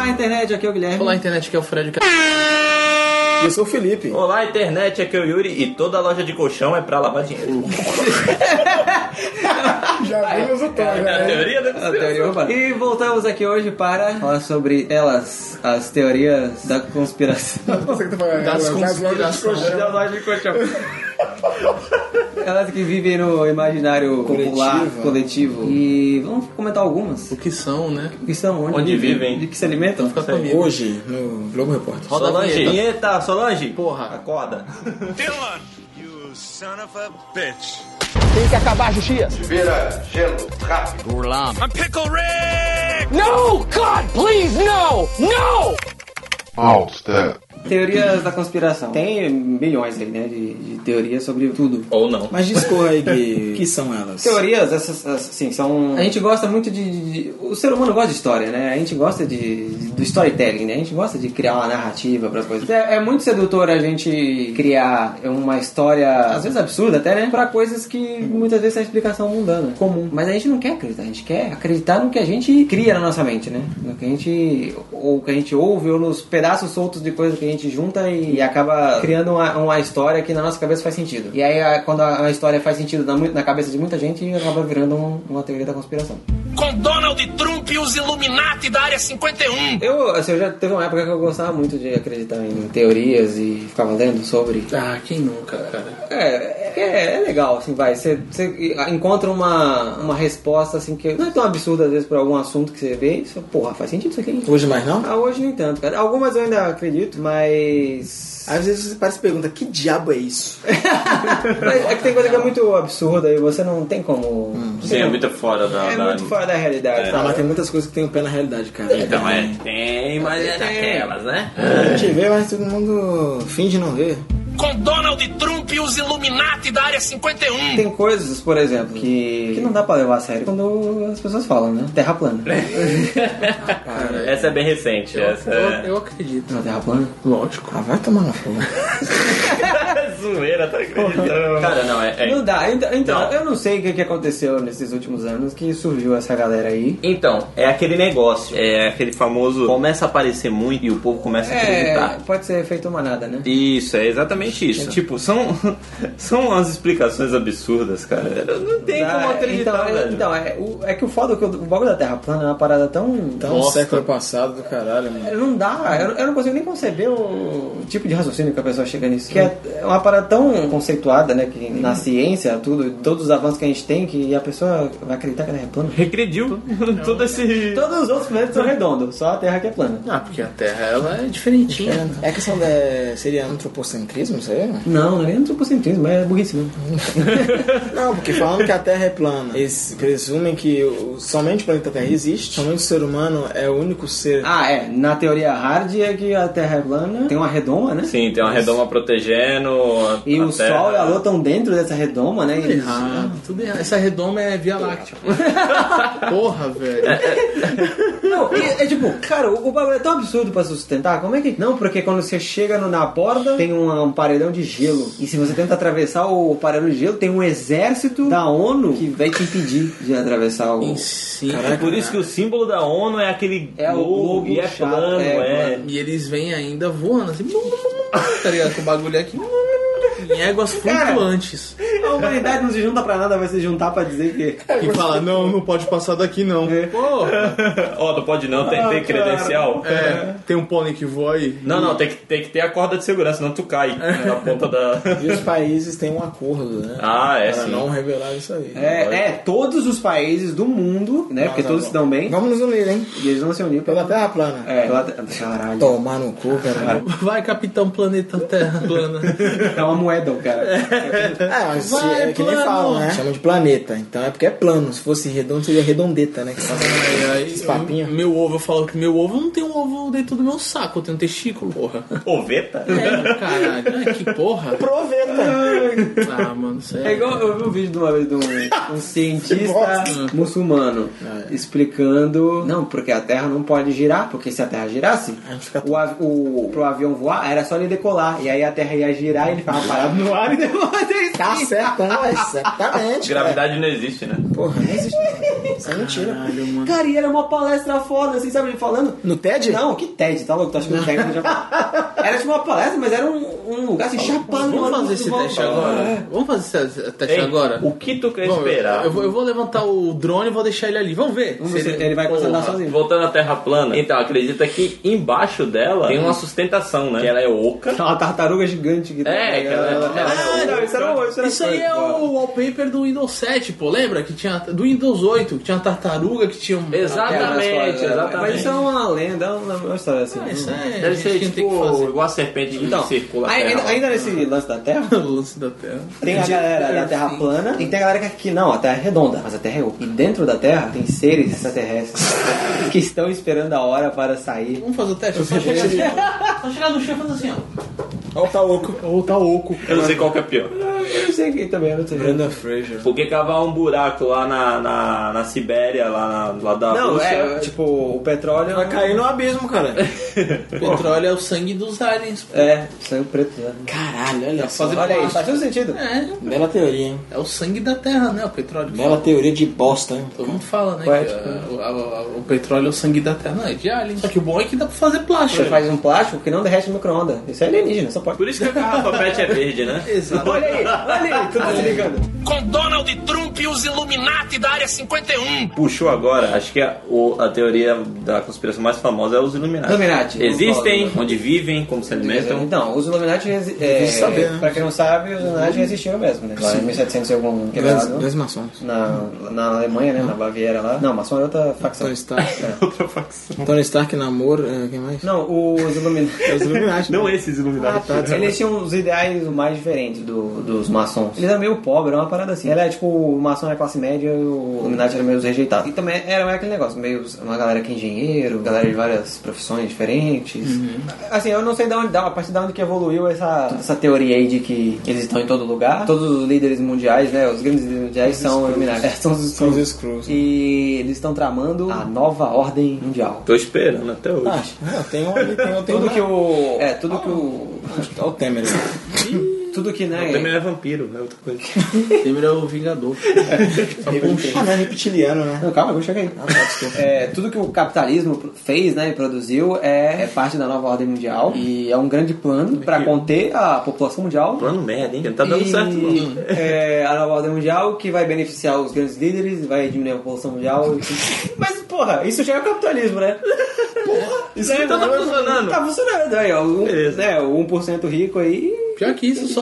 Olá, internet, aqui é o Guilherme. Olá, internet, que é o Fred. Eu sou o Felipe. Olá, internet, aqui é o Yuri e toda loja de colchão é pra lavar dinheiro. Já vimos o tom, É a né? teoria da A teoria urbana. E voltamos aqui hoje para falar sobre elas, as teorias da conspiração. Você que falando, Das elas- elas lojas de conspirações. colchão. Elas que vivem no imaginário popular, Coletivo. coletivo. E vamos comentar algumas. O que são, né? O que são, onde, Onde vivem. De que se alimentam? Fica comigo. Hoje, no Globo Repórter. Roda a Solange, vinheta. vinheta, Solange. Porra. Acorda. Dylan, you son of a bitch. Vira gelo rápido. I'm Pickle Rick! No! God, please, no! No! False step. Teorias da conspiração. Tem milhões aí, né, de, de teorias sobre tudo. Ou não. Mas discorra aí. O que são elas? Teorias, essas, assim, são. A gente gosta muito de, de- O ser humano gosta de história, né? A gente gosta de, de- do storytelling, né? A gente gosta de criar uma narrativa para as coisas. É, é muito sedutor a gente criar uma história, às vezes absurda até, né? Pra coisas que muitas vezes é explicação mundana, comum. Mas a gente não quer acreditar, a gente quer acreditar no que a gente cria na nossa mente, né? No que a gente. Ou que a gente ouve, ou nos pedaços soltos de coisa que a gente junta e, e acaba criando uma, uma história que na nossa cabeça faz sentido. E aí, quando a, a história faz sentido na, na cabeça de muita gente, acaba virando um- uma teoria da conspiração. Com Donald Trump e os Illuminati da Área 51. Eu, assim, eu já teve uma época que eu gostava muito de acreditar em teorias e ficava lendo sobre. Ah, quem nunca, cara? É, é, é legal, assim, vai. Você, encontra uma, uma resposta, assim, que não é tão absurda, às vezes, por algum assunto que você vê e você, porra, faz sentido isso aqui. Hoje mais não? Ah, hoje nem tanto, cara. Algumas eu ainda acredito, mas. Às vezes você parece e pergunta, que diabo é isso? é que tem coisa que é muito absurda e você não tem como. Sim, é muito fora da. É da- muito fora da realidade. Ah, sabe? mas tem muitas coisas que tem o pé na realidade, cara. Então é. Tem, mas é daquelas, né? A gente vê, mas todo mundo finge não ver. Com Donald Trump e os Illuminati da Área 51. Tem coisas, por exemplo, que, que não dá pra levar a sério quando as pessoas falam, né? Terra plana. Essa é bem recente. Essa Eu, é. eu acredito. Não, terra plana? Lógico. Ah, vai tomar na fogo. zoeira, tá acreditando? Cara, não, é. é- Não dá. Então, então, Não. eu não sei o que, que aconteceu nesses últimos anos que surgiu essa galera aí. Então, é aquele negócio. É aquele famoso. Começa a aparecer muito e o povo começa a É, acreditar. pode ser feito manada, né? Isso, é exatamente isso. Tipo, são, são umas explicações absurdas, cara. Não tem Dá, como acreditar, então, é, velho. então é, o- é que o foda é que o, o bagulho da Terra plana é uma parada tão. Então, Nossa. século passado do caralho, mano. Não dá, eu, eu não consigo nem conceber o, tipo de raciocínio que a pessoa chega nisso. Que é uma parada tão conceituada, né? Que na ciência, tudo, todos os avanços que a gente tem, que a pessoa vai acreditar que a Terra é plana. Regrediu todo esse. Todos os outros planetas são redondos, só a Terra que é plana. Ah, porque a Terra, ela é diferentinha. É questão da. Seria antropocentrismo, isso aí? Não, não é nem antropocentrismo, é burrice mesmo. Não, porque falando que a Terra é plana, eles presumem que somente o planeta Terra existe, somente o ser humano é o único ser. Ah, é. Na teoria hard é que a Terra é plana, tem uma redoma, né? Sim, tem uma redoma protegendo. E a o terra. Sol e a Lua estão dentro dessa redoma, né? Tudo errado, tudo errado. Essa redoma é Via Láctea. Porra, velho. Não, e, é tipo, cara, o, o bagulho é tão absurdo pra sustentar. Como é que. Não, porque quando você chega no- na borda, tem um, um paredão de gelo. E se você tenta atravessar o paredão de gelo, tem um exército da ONU que vai te impedir de atravessar o. Sim. É por isso que o símbolo da ONU é aquele É o globo, globo e é chato, plano, é, é. E eles vêm ainda voando assim, tá ligado? Com o bagulho aqui. Em éguas flutuantes. A humanidade não se junta pra nada, vai se juntar pra dizer que. E fala, não, não pode passar daqui não. Porra. Ó, não pode não, tem, tem credencial. É, tem um pônei que voa aí. Não, não, tem que, tem que ter a corda de segurança, senão tu cai na ponta da. E os países têm um acordo, né? Ah, é Para sim. não revelar isso aí. É, é, todos os países do mundo, né? porque tá todos bom. se dão bem. Vamos nos unir, hein? E eles vão se unir Pela. Terra plana. É, pela. Caralho. Tomar no cu, cara. Vai, Capitão Planeta Terra plana. É uma moeda, cara. É, mas se- Vai, é que nem falam, né? Chama de planeta. Então é porque é plano. Se fosse redondo, seria redondeta, né? Que faz aí, esses papinhos. Meu ovo, eu falo que meu ovo não tem um ovo dentro do meu saco, eu tenho um testículo, porra. Oveta? É, caralho. É, que porra. Proveta. Ah, mano, É sério. igual eu vi um vídeo de uma vez de um, um cientista Bosta. muçulmano explicando. Não, porque a Terra não pode girar, porque se a Terra girasse, o, av- o, pro avião voar era só ele decolar. E aí a Terra ia girar e ele ficava parado no ar e depois Tá certo, Sertão, exatamente. Gravidade não existe, né? cara. Porra, não existe. Isso é mentira. Caralho, mano. Cara, e era uma palestra foda, assim, sabe ele falando? No TED? Não, que TED, tá louco? Tu acha que o TED já... Era tipo uma palestra, mas era um, um lugar assim, chapado. Vamos fazer esse teste agora? É. Vamos fazer esse teste Ei, agora? O que tu quer Bom, esperar? Eu vou, eu vou levantar o drone e vou deixar ele ali. Vamos ver. Vamos ver se ele vai conseguir andar Porra, sozinho. Voltando à Terra plana. Então, acredita que embaixo dela tem uma sustentação, né? Que ela é oca. Uma tartaruga gigante que É, que ela- ela- Ah, não, isso era isso era Isso aí é o wallpaper do Windows 7, pô. Lembra que tinha. Do Windows 8, que tinha uma tartaruga que tinha um. Exatamente, exatamente. Mas isso é uma lenda, é uma, uma história assim. Ah, isso é. Deve ser tem que tipo fazer. igual a serpente que Então, circula ainda, ainda nesse lance da Terra, O lance da Terra. tem a galera da Terra plana e tem a galera que aqui não, a Terra é redonda, mas a Terra é oca. E dentro da Terra tem seres extraterrestres que estão esperando a hora para sair. Vamos fazer o teste? Só chegar, no chão, só chegar no chão e fazer assim, ó. Olha o Taoco. Ou tá oco. Eu não sei qual que é pior. Eu não sei quem também, eu não sei. Brandon Fraser. Porque cavar um buraco lá na, na, na Sibéria, lá, na, lá da Não, Rússia. é tipo, o petróleo. Vai cair no abismo, cara. Petróleo é o sangue dos aliens. pô. É, sangue preto, né? Caralho, olha só. Fazer Olha plástico. faz todo sentido. É, Bela teoria, hein? é o sangue da Terra, né? O petróleo. Bela teoria de bosta, hein? Todo mundo fala, né? Poético. Que a- a- a- o petróleo é o sangue da Terra. Não, é de alien. Só que o bom é que dá pra fazer plástico. Você faz um plástico que não derrete no micro-ondas. Isso é alienígena, só pode. Por isso que a garrafa PET é verde, né? Exato. Olha aí, olha aí, tudo se ligando. Com Donald Trump e os Illuminati da Área 51. Puxou agora, acho que a, o- a teoria da conspiração mais famosa é os Illuminati. Illuminati. Existem, onde vivem, como se alimentam. Então, os Illuminati, resi- é, saber, né? pra quem não sabe, os Illuminati existiram mesmo, né? Lá em 1700 e algum quebrado. maçons. Na, na Alemanha, né? Na Baviera lá. Não, maçom é outra facção. Tony Stark. Tony Stark, namoro, é, quem mais? Não, os Illuminati. É os Illuminati. Não esses Illuminati. Eles tinham os ideais mais diferentes do- dos maçons. Eles eram meio pobres, era uma parada assim. Ela é tipo, o maçom era classe média e o Illuminati era meio os rejeitados. E também era meio aquele negócio, meio uma galera que é engenheiro, galera de várias profissões diferentes. Assim, eu não sei de onde, da- a partir de onde que evoluiu essa, toda essa teoria aí de que eles estão em todo lugar. Todos os líderes mundiais, né? Os grandes líderes mundiais são Illuminati. É, são os São os Skrulls. Skrulls. E eles estão tramando a nova ordem mundial. Tô esperando até hoje. Ah, tem um ali, tem um. Tem Tudo que o. É, tudo que o. Olha o Temer. Tudo que, né? O Temer é vampiro, é outra coisa. Temer é o Vingador. Ah, não é reptiliano, né? Não, calma, eu cheguei. É, tudo que o capitalismo fez, né, e produziu é, é parte da nova ordem mundial e é um grande plano para conter a população mundial. Plano merda, hein? Não tá dando e, certo, não. É, a nova ordem mundial que vai beneficiar os grandes líderes, vai diminuir a população mundial. Mas, porra, isso já é o capitalismo, né? Porra, isso aí então tá funcionando. Tá funcionando. Aí, ó, o, Beleza. né, o 1% rico aí. Pior que isso, só.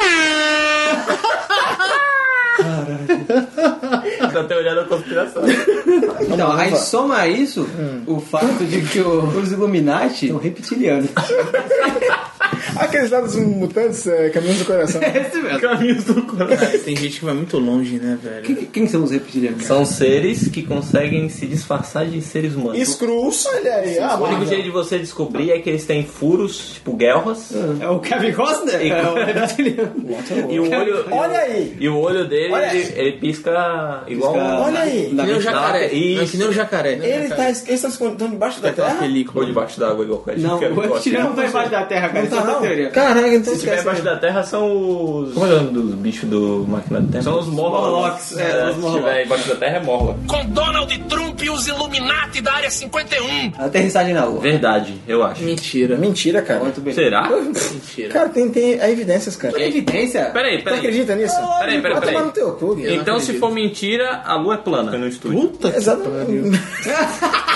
Essa teoria da conspiração. Então, aí soma a isso Hum. o fato de que o- os Illuminati são reptilianos. Aqueles lados mutantes, é, caminhos do coração. Esse mesmo. Caminhos do coração. Cara, tem gente que vai muito longe, né, velho? Quem, quem são os reptilianos? São seres que conseguem se disfarçar de seres humanos. Skrulls, olha aí. Ah, O único jeito de você descobrir é que eles têm furos, tipo guerras, É o Kevin Costner? E- É o reptiliano. e o olho. Olha aí. E o olho dele, ele, ele pisca igual. Pisca- Olha aí. Que nem o jacaré. Isso. Não, que nem o jacaré. né? Ele tá, eles estão escondendo debaixo da terra? Ou película. debaixo d'água, igual o Não, o reptiliano não tá embaixo da terra, cara. Isso é outra teoria. Caraca, então Se tiver embaixo da terra são os. Como é o nome dos bichos do Máquina do Tempo? São os Morlocks, Morlocks. é, É, os se Morlocks. tiver embaixo da terra é Morlock. Com Donald Trump e os Illuminati da Área 51. Aterrissagem na lua. Verdade, eu acho. Mentira. Mentira, cara. Muito bem. Será? Mentira. Cara, tem, tem evidências, cara. Tem evidência? Peraí, Tu peraí. acredita nisso? Peraí, peraí, peraí. no teu cu, Guilherme. Então, se for mentira, a lua é plana. Puta que Exatamente.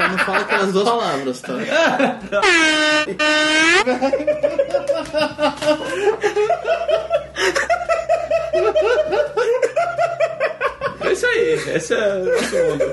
Só não fala aquelas duas palavras, tá? É isso aí, esse é o nosso mundo.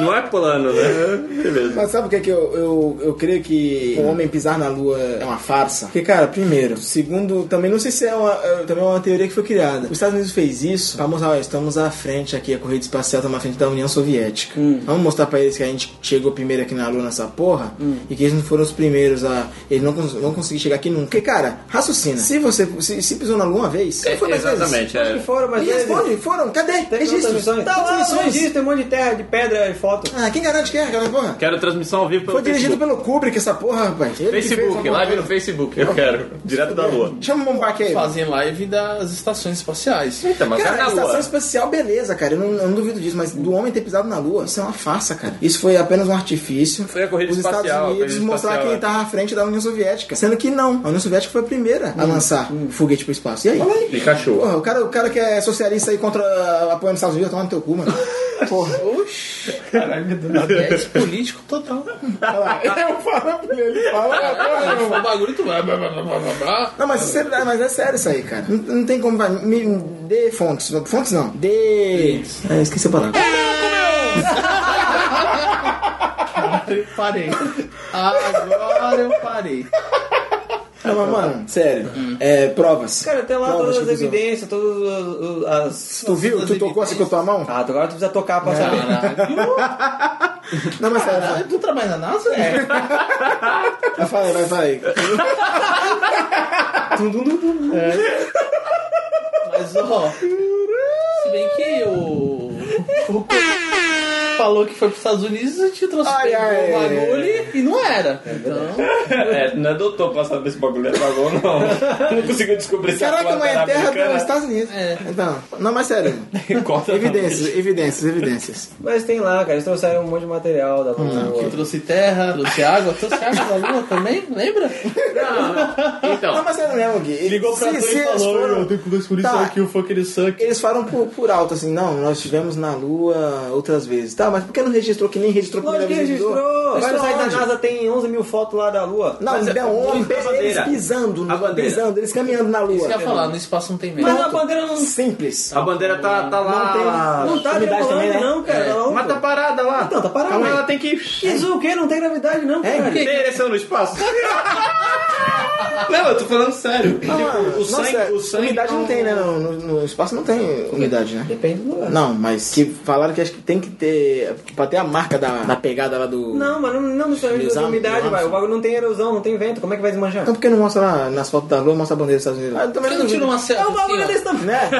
Não é plano, né? Beleza. Mas sabe o que é que eu, eu, eu creio que o homem pisar na lua é uma farsa? Porque, cara, primeiro, segundo, também não sei se é uma, é, também é uma teoria que foi criada. Os Estados Unidos fez isso pra mostrar, ó, estamos à frente aqui, a corrida espacial está à frente da União Soviética. Vamos mostrar pra eles que a gente chegou primeiro aqui na lua nessa porra e que eles não foram os primeiros a. Eles não vão conseguir chegar aqui nunca. Porque, cara, raciocina. Se você se, se pisou na lua uma vez, É, foi mais exatamente, vezes. é. Foram, mas Me responde, foram, cadê? Tem Registros. missões. Tá lá, tem um monte de terra, de pedra e foto foto. Ah, quem garante que é aquela porra? Quero transmissão ao vivo pelo Foi dirigido Facebook. pelo Kubrick essa porra, rapaz. Ele Facebook, live no Facebook. Eu quero. Direto da lua. Chama o Mombaque aí. Fazem live das estações espaciais. Eita, mas Cara, cara a na estação lua. espacial, beleza, cara. Eu não, eu não duvido disso, mas do homem ter pisado na Lua, isso é uma farsa, cara. Isso foi apenas um artifício. Foi a corrida Os espacial, a Estados Unidos mostrar que ele é. tava à frente da União Soviética. Sendo que não. A União Soviética foi a primeira a lançar um foguete pro espaço. E aí? Pikachu. Porra, o cara, o cara que é socialista aí contra apoiando os Estados Unidos, toma no teu cu, mano. Porra. Oxi. Caralho, é esse político total. Eu falo pra ele, ele fala. Ah, um bagulho tu vai. Não, mas, é, mas é sério isso aí, cara. Não, não tem como. Vai, me, me dê fontes. Fontes não. Dê. É, esqueci a palavra. Parei. Agora eu parei. Não, mas, mano, sério. É, provas. Cara, tem lá Provas todas as usou. evidências, todas as-. Tu viu? Tu tocou assim com a tua mão? Ah, agora tu precisa tocar pra saber. Caralho. Não, mas sério. Caralho, tu trabalha na NASA? É. Vai, aí, vai, fala aí. Mas, ó. Se bem que o. o falou que foi pros Estados Unidos e te trouxe Ai, ai, o bagulho e não era. Então. É, não é doutor pra saber se o bagulho é dragão, não. Não conseguiu descobrir se Caraca, mas era é terra dos Estados Unidos. É. Então, não, mas sério. Evidências, evidências, evidências. Mas tem lá, cara, eles trouxeram um monte de material da Que lua. trouxe terra, trouxe água, trouxe água da lua também, lembra? Não, não. Então, Não, mas sério mesmo, Gui. Ligou pra Se- e eles falou, foram- eu tenho que por isso Tá. aqui, o fucking suck. Eles falam por, por alto assim, não, nós estivemos na Lua outras vezes. Tá, mas por que não registrou que nem registrou Lógico primeira que vez? que registrou. Vai no Registrou site da? NASA, tem 11 mil fotos lá da lua. Não, Mas é- não, homem, a bandeira. eles pisando, A bandeira. pisando, eles caminhando na Lua. Isso que eu ia falar, no espaço não tem medo. Mas a bandeira não. Simples. a bandeira tá, tá lá. Não tá Umidade gravando, também, né? não, cara. É. Tá. Mas tá parada lá. Então, tá parada. Calma, ela tem que. Isso o quê? Não tem gravidade, não, É, cara. Tem ereção no espaço? Não, eu tô falando sério. Não, Tipo, o sangue. o sangue umidade não tem, né? No, no- no espaço não tem umidade, né? Depende do lugar. Não, mas que falaram que acho que tem que ter. Pra ter a marca da, da pegada lá do. Não, mas não, não necessariamente Exato, da umidade, vai. O bagulho não tem erosão, não tem vento. Como é que vai desmanchar? Então por que não mostra lá nas fotos da Lua, mostra a bandeira dos Estados Unidos? Ah, também que não tira uma selfie É um bagulho desse tamanho. Né?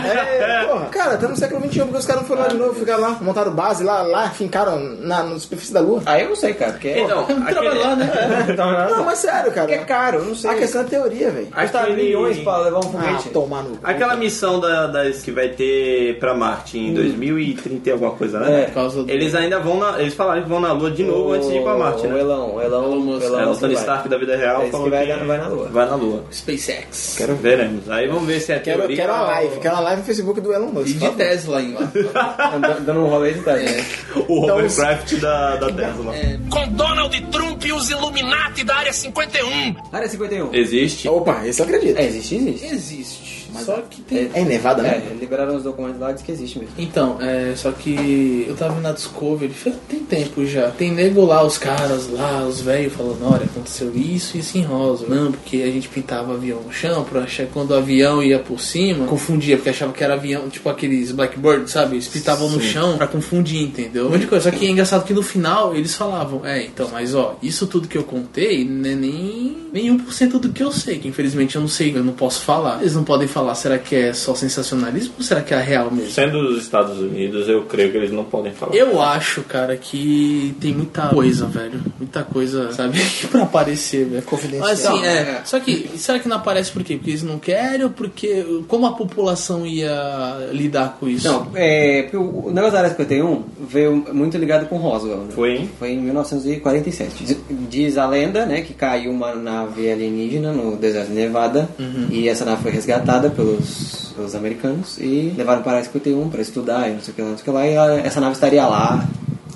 É, porra. Cara, tá no século XXI porque os caras não foram lá de novo, ficaram lá, montaram base lá, lá, fincaram na, na superfície da Lua. Aí eu não sei, cara. Porque é. Então, Trabalha aquele, lá, né? Não, mas sério, cara. Porque é caro, eu não sei. A questão é teoria, velho. Custa aquele- milhões pra levar um Ah, foguete. tomar no. cu. aquela missão da, das que vai ter pra Marte em 2030 e alguma coisa, né? É. Por causa do... Eles ainda vão na. Eles falaram que vão na Lua de novo antes de ir pra Marte, O né? Elão, o Elão, Elon Musk. Elon É, o Musk Tony vai. Stark da vida real É esse falou que vai, que vai na lua. vai na Lua. SpaceX. Quero, Veremos. Aí vamos ver se é quero, teoria. quero uma ou- live, quero uma live no Facebook do Elon Musk. E de Tesla ainda. Andando- Dando um rolê de teste. O Então, hovercraft da, da Tesla. Com Donald Trump e os Illuminati da Área 51. Área 51. Existe. Opa, esse eu acredito. É, existe, existe. Existe. Só que tem... É em Nevada, É, né? liberaram os documentos lá e diz que existe mesmo. Então, é, só que eu tava na Discovery, tem tempo já. Tem nego lá, os caras lá, os velhos falando, olha, aconteceu isso e isso em rosa. Não, porque a gente pintava avião no chão pra achar que quando o avião ia por cima, confundia, porque achava que era avião, tipo aqueles Blackbird, sabe? Eles pintavam no chão pra confundir, entendeu? Um monte de coisa. Só que é engraçado que no final eles falavam, é, então, mas ó, isso tudo que eu contei não é nem, nem 1% do que eu sei, que infelizmente eu não sei, eu não posso falar. Eles não podem falar, será que é só sensacionalismo ou será que é real mesmo? Sendo os Estados Unidos, eu creio que eles não podem falar. Eu acho, cara, que tem muita coisa, velho. Muita coisa, sabe? pra aparecer, velho. Confidencial. Mas assim, é. É. Só que, será que não aparece por quê? Porque eles não querem ou porque. Como a população ia lidar com isso? Não, é, o negócio da Área 51 veio muito ligado com Roswell. Né? Foi, hein? Foi em 1947. Diz, diz a lenda, né, que caiu uma nave alienígena no deserto de Nevada e essa nave foi resgatada pelos, pelos americanos e levaram para a Área 51 para estudar e não sei o que lá, não sei o que lá, e a- essa nave estaria lá.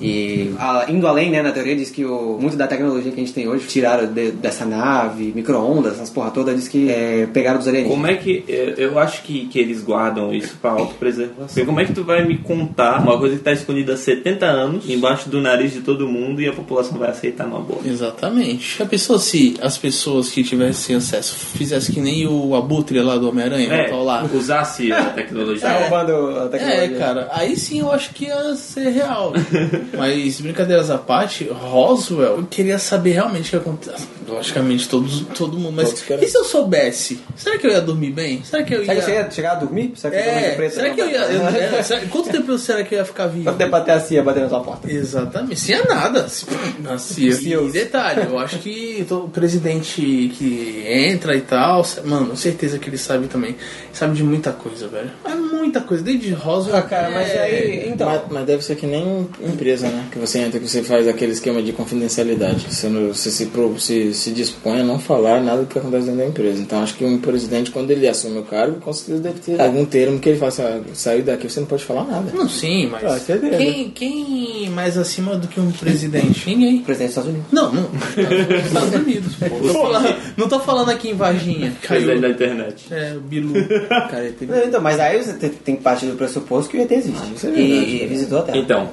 E a- indo além, né, na teoria diz que o, muito da tecnologia que a gente tem hoje tiraram de- dessa nave, micro-ondas, essas porra toda, diz que é, pegaram dos alienígenas. Como é que. Eu eu acho que, que eles guardam isso pra autopreservação. Porque como é que tu vai me contar uma coisa que tá escondida há 70 anos embaixo do nariz de todo mundo e a população vai aceitar numa boa? Exatamente. Já pensou se as pessoas que tivessem acesso fizessem que nem o Abutre lá do Homem-Aranha? É, lá. usasse a tecnologia. Tá roubando a É, tecnologia. cara, aí sim eu acho que ia ser real. Mas, brincadeiras à parte, Roswell, eu queria saber realmente o que aconteceu. Logicamente, todos, todo mundo. Mas Todos e se eu soubesse? Será que eu ia dormir bem? Será que eu ia. Será que você ia chegar a dormir? Será que É, preta será que eu ia. eu- é, será- quanto tempo será que eu ia ficar vivo? Quanto tempo até a CIA bater na sua porta? Exatamente, se é nada. Se, na CIA. E detalhe, eu acho que o presidente que entra e tal, mano, certeza que ele sabe também. Sabe de muita coisa, velho. É muita coisa, desde rosa. Ah, cara, mas aí. Então. Mas, mas deve ser que nem empresa, né? Que você entra, que você faz aquele esquema de confidencialidade. Você, não- você se, pro- se, se dispõe a não falar nada do que acontece dentro da empresa. Então acho que um presidente, quando ele assume o cargo, com certeza deve ter algum termo que ele fala assim, ah, saiu daqui, você não pode falar nada. Não, sim, mas. Ah, é quem, quem mais acima do que um presidente? Ninguém. Presidente dos Estados Unidos. Não, não. Estados Unidos, não tô falando aqui em Varginha. Presidente Caiu. da internet. É, o Bilu. Cara, Não, Então, mas aí você tem- que partir do pressuposto que o ET existe. isso é verdade, e, e visitou a Terra. Então,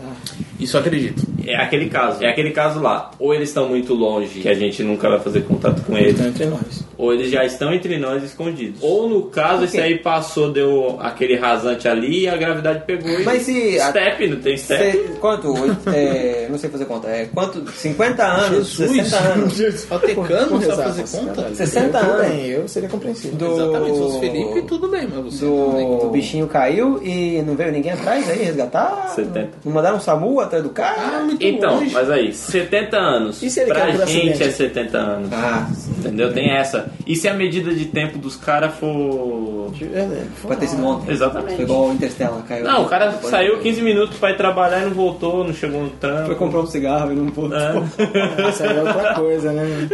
Isso eu acredito. É aquele caso. É aquele caso lá. Ou eles estão muito longe, que a gente nunca vai fazer contato com eles. Então entre nós. Ou eles já estão entre nós escondidos. Ou no caso, esse aí passou, deu aquele rasante ali e a gravidade pegou e. Mas se. a- Step, não tem step? Cê- quanto? Oito- é, não sei fazer conta. É, quanto? 50 anos, 60 anos. Faltecano, não sabe fazer conta? caralho. 60 Eu, tudo anos. bem, eu seria compreensível. Do- Exatamente, se fosse Felipe, tudo bem, mas você não, Do, que- do bichinho caiu e não veio ninguém atrás aí resgatar? 70. Não mandaram um SAMU atrás do Ah, cara? Muito Então, longe. mas aí, 70 anos. E se ele pra gente acidente? é 70 anos. Ah, Entendeu? Tem essa. E se a medida de tempo dos caras for. Pode ter sido ontem. Exatamente. Foi igual o Interstellar, caiu. Não, o cara Depois- saiu 15 minutos pra ir trabalhar e não voltou, não chegou no trampo. Foi comprar um cigarro e não voltou. É. Isso aí é outra coisa, né?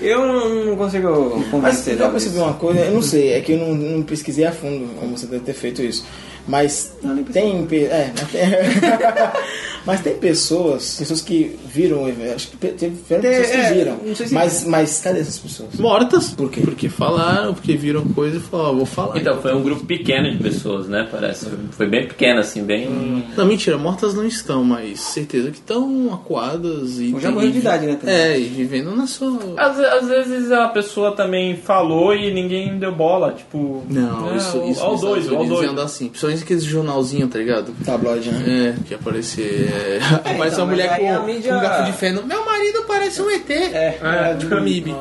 Eu não, não consigo Mas convencer. já não, percebi uma coisa, eu não sei, é que eu não, não pesquisei a fundo como você deve ter feito isso. Mas tem, pe- é, mas tem, pessoas, pessoas que viram, o evento, acho que teve pessoas que é, viram. não sei se- Mas, mas cadê essas pessoas? Mortas. Por quê? Porque falaram, porque viram coisa e falaram, vou falar. Então, foi um grupo pequeno de pessoas, né? Parece. Foi bem pequeno, assim, bem. Não, mentira, mortas não estão, mas certeza que estão acuadas e. Ou já morreu de idade, né, também. É, e vivendo na sua. Às, às vezes a pessoa também falou e ninguém deu bola, tipo. Não, é, isso, isso Ao Estados ao anda assim. Principalmente aqueles jornalzinho, tá ligado? Tabloide, né? É, que aparecer. É, aparece então, uma mulher com, mídia- com um garfo de feno. Meu marido parece um ET. É, é tipo MIB.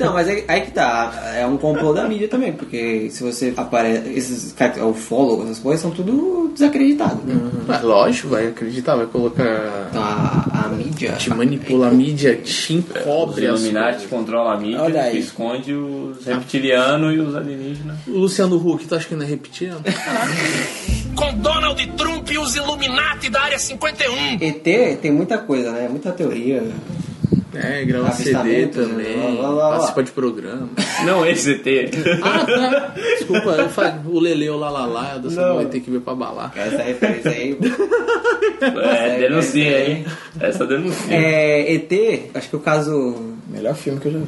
Não, mas aí, aí que tá. É um complô da mídia também, porque se você aparece. Esses o follow, essas coisas são tudo desacreditado. Né? Mas lógico, vai acreditar, vai colocar. Então a, mídia. Te manipula a mídia, te Os encobre as Illuminati coisas. controlam a mídia, Olha aí. que esconde os reptilianos e os alienígenas. O Luciano Huck, tu acha que não é reptiliano? Com Donald Trump e os Illuminati da Área 51. ET tem muita coisa, né? Muita teoria. É, grava CD também? Lá, lá, lá, lá. participa de programa. Não esse ET. Ah, tá. Desculpa, eu falei, o Lele, o Lalala, eu Não. vai ter que ver pra balar. Essa referência aí. É, denuncia aí. Essa denuncia. É, ET, acho que o caso. Melhor filme que eu já vi.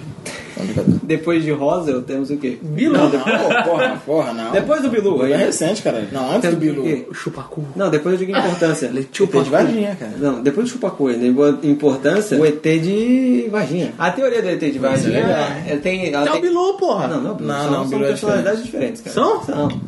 Depois de Roswell, temos o quê? Bilu. Não, porra, porra, porra, não. Depois do Bilu, Bilu é aí. recente, cara. Não, antes Temos do Bilu. o? Chupacu. Não, depois eu digo importância. Chupa de Varginha, cara. Não, depois do chupacu, ainda importância, o ET de Varginha. A teoria do ET de Varginha é legal. é, tem. ela É o tem- Bilu, porra. Não, não, Bilu, Não, são, não, são Bilu é personalidades diferentes, cara. São? São.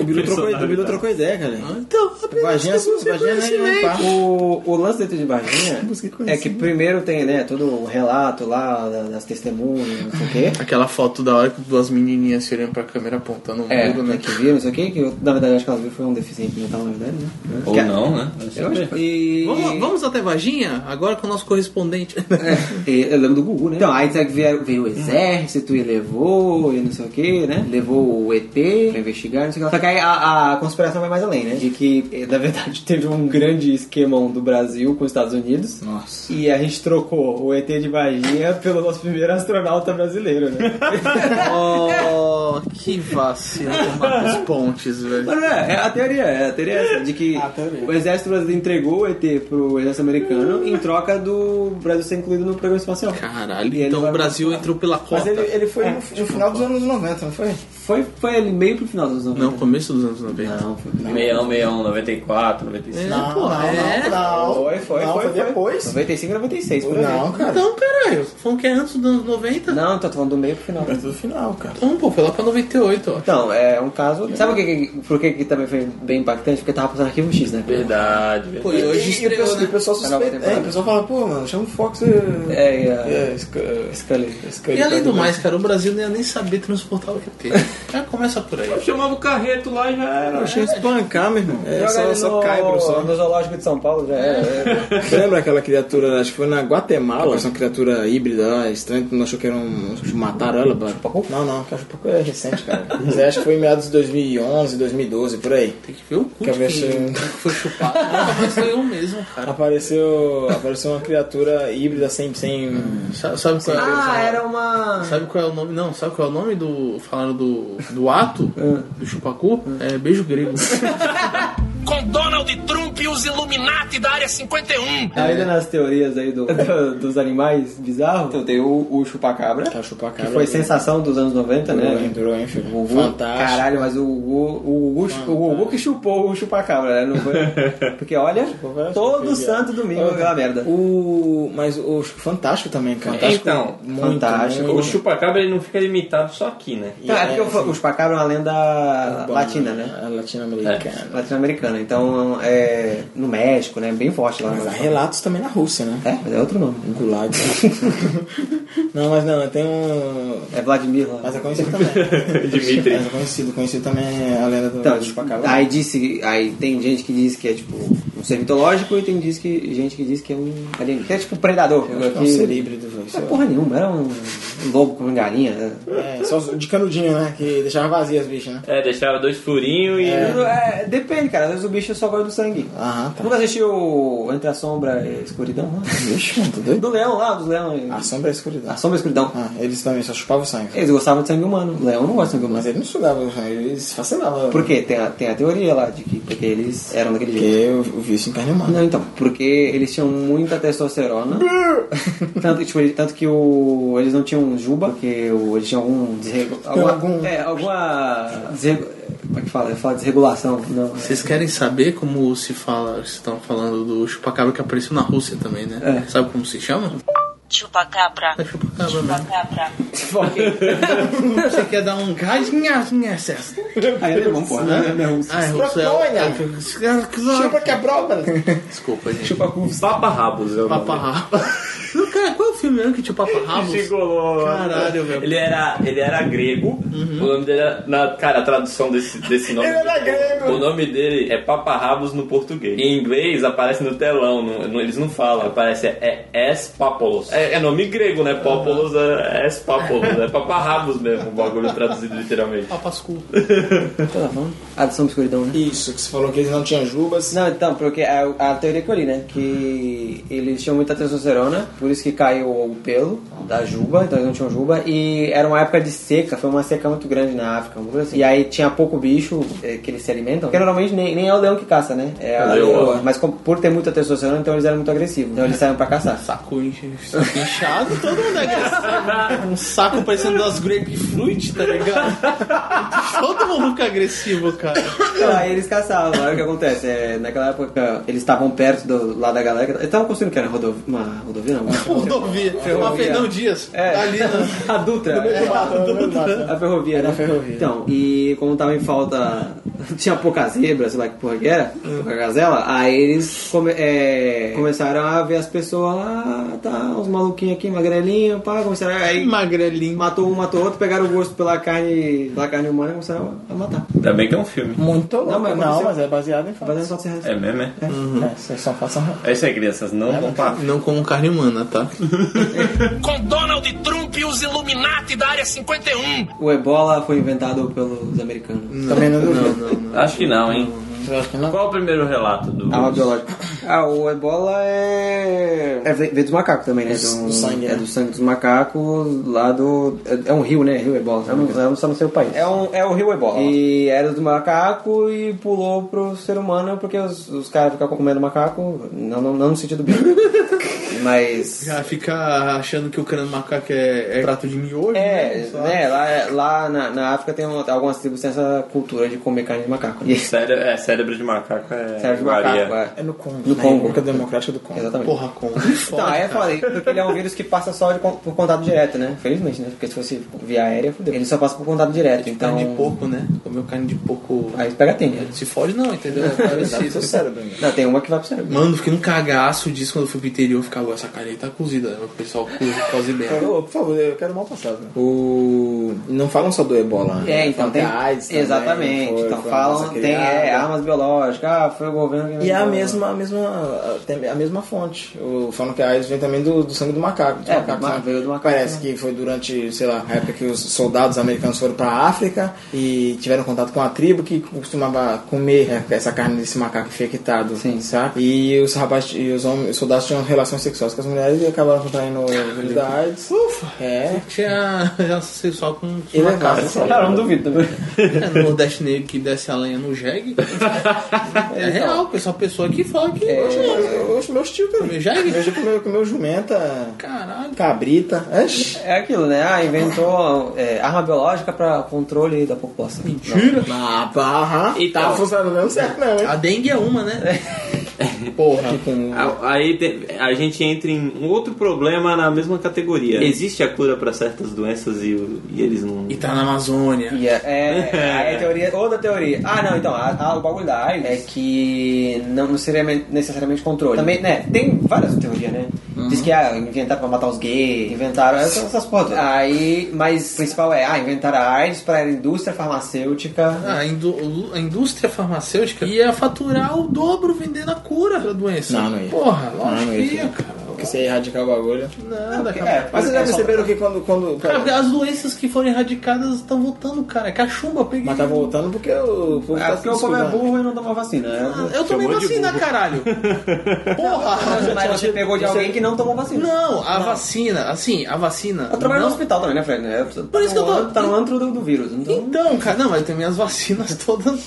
O Bilu trocou, o Bilu trocou ideia, cara. Então, apenas Varginha, Varginha nem. O, o lance ET de Varginha é que primeiro tem, né, todo o relato lá da- das testemunhas, não sei o quê. Aquela foto da hora com duas menininhas se olhando pra câmera apontando o É, muro, né? que viram, não sei o quê, que eu, na verdade acho que elas viram foi um deficiente mental, na verdade, né? Ou Que- não, né? Eu acho que. E... Vamos, vamos até Varginha? Agora com o nosso correspondente. É, e eu lembro do Gugu, né? Então, aí veio, veio o exército e levou, e não sei o que, né? Levou o ET pra investigar, não sei o que lá. Só que aí a, a conspiração vai mais além, né? De que, eh, na verdade, teve um grande esquemão do Brasil com os Estados Unidos. Nossa. E a gente trocou o ET de Varginha pelo nosso primeiro astronauta brasileiro, né? oh, que vacilo com Marcos Pontes, velho. Mas não é, é a teoria, é a teoria é essa, de que o exército brasileiro entregou o ET pro exército americano em troca do Brasil ser incluído no programa espacial. Caralho, E então o Brasil entrou pela Mas cota. ele, ele foi no, no final dos anos 90, não foi? Foi, foi ali meio pro final dos anos 90. Não, começo dos anos 90. Não, foi. 61, 61, 94, 95. Não, não, é. não, não. Foi, foi, não, foi, foi foi. depois. 95 e 96, por aí. Não, cara. Então, caralho, falando que é antes dos anos 90? Não, tô falando do meio pro final. É tudo final, cara. Então, pô, foi lá pra 98, ó. Então, é um caso. Sabe o que, que- por que, que também foi bem impactante? Porque tava passando arquivo X, né? Verdade, verdade. Pô, e hoje E o estreou, pessoal, e né? o pessoal A nova suspeita. temporada. É, o pessoal fala, pô, mano, chama o Fox. É, e a- É, Sc- Scully. E além do mais, cara, o Brasil não ia nem saber transportar o QT. Já começa por aí. Eu chamava o carreto lá e já era. Eu achei espancar, meu irmão. É, só, ele só no, cai, professor. no zoológico de São Paulo já era. é. Você lembra aquela criatura, acho que foi na Guatemala, essa criatura híbrida lá, estranha, que não achou que era um. Mataram ela, mano. Não, não, que acho que é recente, cara. Mas eu acho que foi em meados de 2011, 2012, por aí. Tem que ver o cu quem se- foi chupado. Foi eu mesmo, cara. Apareceu, apareceu uma criatura híbrida sem. sem Sa- Sabe qual, é, Ah, era uma. sabe qual é o nome? Não, sabe qual é o nome do. Falando do, do ato do chupacu? É beijo grego. Com Donald Trump e os Illuminati da Área 51. Ainda nas teorias aí do, do- dos animais bizarros, então tem o, o chupacabra, Tá, chupacabra. que foi sensação dos anos 90, Durou, né? durou, hein, filho? O Gugu, Fantástico. caralho, mas o Gugu, o, Gugu, o Gugu que chupou o chupacabra, né? Não foi? Porque olha, todo santo domingo aquela merda. O. Mas o Fantástico também, cara. Fantástico, Então, muito, Fantástico. muito. O chupacabra ele não fica limitado só aqui, né? Então, é porque o, assim, o chupacabra é uma lenda urbana, latina, né? é Latino-americana. Latino-americana. Então, é no México, né? Bem forte lá. Mas há relatos também na Rússia, né? É, mas é outro nome. Gulag. não, mas não, tem um. É Vladimir lá. Mas é conhecido também. Dimitri. Mas é conhecido, conhecido também a lenda do, Então, chupacabra. aí disse, aí tem gente que diz que é tipo um ser mitológico e tem diz que, gente que diz que é um alienígena. Que é tipo um predador. Que é um ser híbrido, é porra nenhuma, era um, um lobo com galinha. né? É, só de canudinho, né? Que deixava vazias as bichas, né? É, deixava dois furinhos e. É, depende, cara. Às vezes o bicho só gosta do sangue. Aham, tá. Nunca assistiu Entre a Sombra e a Escuridão? Não? Tá doido? Do leão lá, dos leões. A sombra é a escuridão. A Sombra e a Escuridão. Ah, eles também só chupavam sangue. Eles gostavam de sangue humano. O leão não gosta de sangue Mas humano. ele não sugava o sangue, eles fascinavam. Por quê? Tem a, tem a teoria lá de que porque eles eram daquele jeito. Porque eu, eu vi isso em carne humana. Não, então, porque eles tinham muita testosterona. tanto, tipo, tanto que o, eles não tinham juba, porque o, eles tinham algum desregu, alguma, algum- É, alguma. Desregu, como é que fala? Fala desregulação. Não. Vocês querem saber como se fala, vocês estão falando do chupacabra que apareceu na Rússia também, né? É. Sabe como se chama? Chupacabra. É chupacabra mesmo. Chupacabra. Você quer dar um gás? Aí ele vamos pô, né? Não é russo. Ah, é russo, é- Proconha! Chupa quebroba! Desculpa, gente. Paparrabos, é o cara, qual é o filme mesmo que tinha paparrabos? Chegou. Caralho, velho. Ele era, ele era grego. O nome dele era. Na, cara, a tradução desse, desse nome. Ele era grego. O nome dele é Paparrabos no português. Em inglês aparece no telão. não- não- eles não falam. Aparece é Es Papolos. É, é nome grego, né? Papolos é Es Papolos. É Paparrabos mesmo. O bagulho traduzido literalmente. Papascu. Tá falando? A de Escuridão, né? Isso, que você falou que eles não tinham jubas. Não, então, porque a, a teoria que eu li, né? Que eles tinham muita testosterona, por isso que caiu o pelo da juba, então eles não tinham juba, e era uma época de seca, foi uma seca muito grande na África, um assim. E aí tinha pouco bicho eh, que eles se alimentam, porque normalmente nem, nem é o leão que caça, né? É a leoa. leoa. Mas com- por ter muita testosterona, então eles eram muito agressivos. Então eles saíam pra caçar. Saco inch- saco inchado, todo mundo é agressivo. Um saco parecendo das grapefruit, tá ligado? Todo mundo fica agressivo, cara. Então, aí eles caçavam. Agora o que acontece? É, naquela época, eles estavam perto do, lá da galera. Eles estavam construindo que era rodovia, uma rodovia, não? Rodovia. Uma Fernão Dias. É, Ali na... a Dutra. É, A ferrovia, Era né? a ferrovia. Então, e como tava em falta, tinha pouca zebra, sei lá que porra que era, pouca gazela, aí eles come- é, começaram a ver as pessoas lá, tá, uns maluquinhos aqui, magrelinho, pá, começaram aí. Magrelinho. Matou um, matou outro, pegaram o gosto pela carne, pela carne humana e começaram a matar. Ainda bem que é um filme. Muito louco. Não, Não, mas mas, aconteceu. é baseado em fatos. É mesmo, é? É, vocês são fatos são reais. É isso aí, crianças. Não para. Não como carne humana, tá? Com Donald Trump e os Illuminati da Área 51. O ebola foi inventado pelos americanos. Também não Não, não, não. Acho que não, hein? Eu acho que não. Qual é o primeiro relato do. Arma biológica. Ah, o ebola é. É veio dos macacos também, né? Do- do sangue, É né? do sangue dos macacos lá do. É, é um rio, né? Rio ebola. Eu não, eu só não sei o país. É, um, é o rio ebola. E era do macaco e pulou pro ser humano porque os, os caras ficam comendo macaco. Não, não, não no sentido bíblico. Mas. Já fica achando que o crânio do macaco é, é prato de miojo, É, né? Né, lá, lá na, na África tem um- algumas tribos que têm essa cultura de comer carne de macaco. E Cére- é, cérebro de macaco é. serve de macaco, é. É no Congo. No na Congo. República Democrática do Congo. Exatamente. Porra, como? Então, aí é foda, porque ele é um vírus que passa só de, por contato direto, né? Felizmente, né? Porque se fosse via aérea, fudeu. Ele só passa por contato direto, então... Carne de porco, né? Comeu carne de porco. Aí pega tem, né? Se fode não, entendeu? É pro seu cérebro, né? Não, tem uma que vai pro cérebro. Mano, fiquei um cagaço disso quando eu fui pro interior. Eu ficava, essa carne aí tá cozida. O pessoal coze, coze bem. Por favor, eu quero mal passado. Né? O... Não falam só do ebola, né? É, então Falam tem... AIDS também Exatamente. foi- então falam, tem é, armas biológicas, ah, foi o governo que... E é a mesma, a mesma, a mesma fonte. O, falam que a AIDS vem também do, do sangue do macaco. É, macacos, ma- né? veio do macaco, Parece né? que foi durante, sei lá, a época que os soldados americanos foram pra África e tiveram contato com a tribo que costumava comer né, essa carne desse macaco infectado, Sim. sabe? E os rapazes e os, homens, os soldados tinham relações sexuais com as mulheres e acabaram contraindo o vírus da AIDS. Ufa! É. Tinha relação sexual com Ele é vaso. Cara, não duvido também. É, no Nordeste Negro que desce a lenha no jegue. É real, pessoal, pessoa que fala que. Oxe, oxe, meus tios, cara. Comeu jegue? Meu tio comeu, comeu jumenta, Caralho. cabrita. Oxe. É aquilo, né? Ah, inventou é, arma biológica pra controle da população. Mentira. Ah, barra. E Então. tá funcionando certo, não, hein? A dengue é uma, né? Porra. A- Aí a gente entra em um outro problema na mesma categoria. Existe a cura para certas doenças e, o- e eles não. E tá na Amazônia. E é, é, aí a teoria, outra teoria. Ah, não, então, a, a- o bagulho da AIDS é que não, não seria me- necessariamente controle. Também, né, tem várias teorias, né? Diz que ah, inventaram pra matar os gays, inventaram essas, essas toda. Aí, mas o principal é, ah, inventaram a AIDS pra indústria farmacêutica. A, indú- a indústria farmacêutica ia faturar o dobro vendendo a cura da doença. Não, não ia. Porra, Não, lógico não que ia. ia, cara. Porque você ia erradicar o bagulho. Nada, cara. É, Mas vocês já é perceberam que quando. quando Cara, as doenças que foram erradicadas estão voltando, cara. É cachumba, peguei. mas tá voltando porque o povo É tá porque o povo é burro e não toma vacina. Ah, É, Eu tomei vacina, caralho. Porra. mas você pegou de alguém que não tomou vacina. Não, a vacina, assim, a vacina. Eu trabalho não- no hospital também, né, Fred? É, Por isso que eu tô- Tá no antro do, do vírus. Então... Então, cara, não, mas tem minhas vacinas todas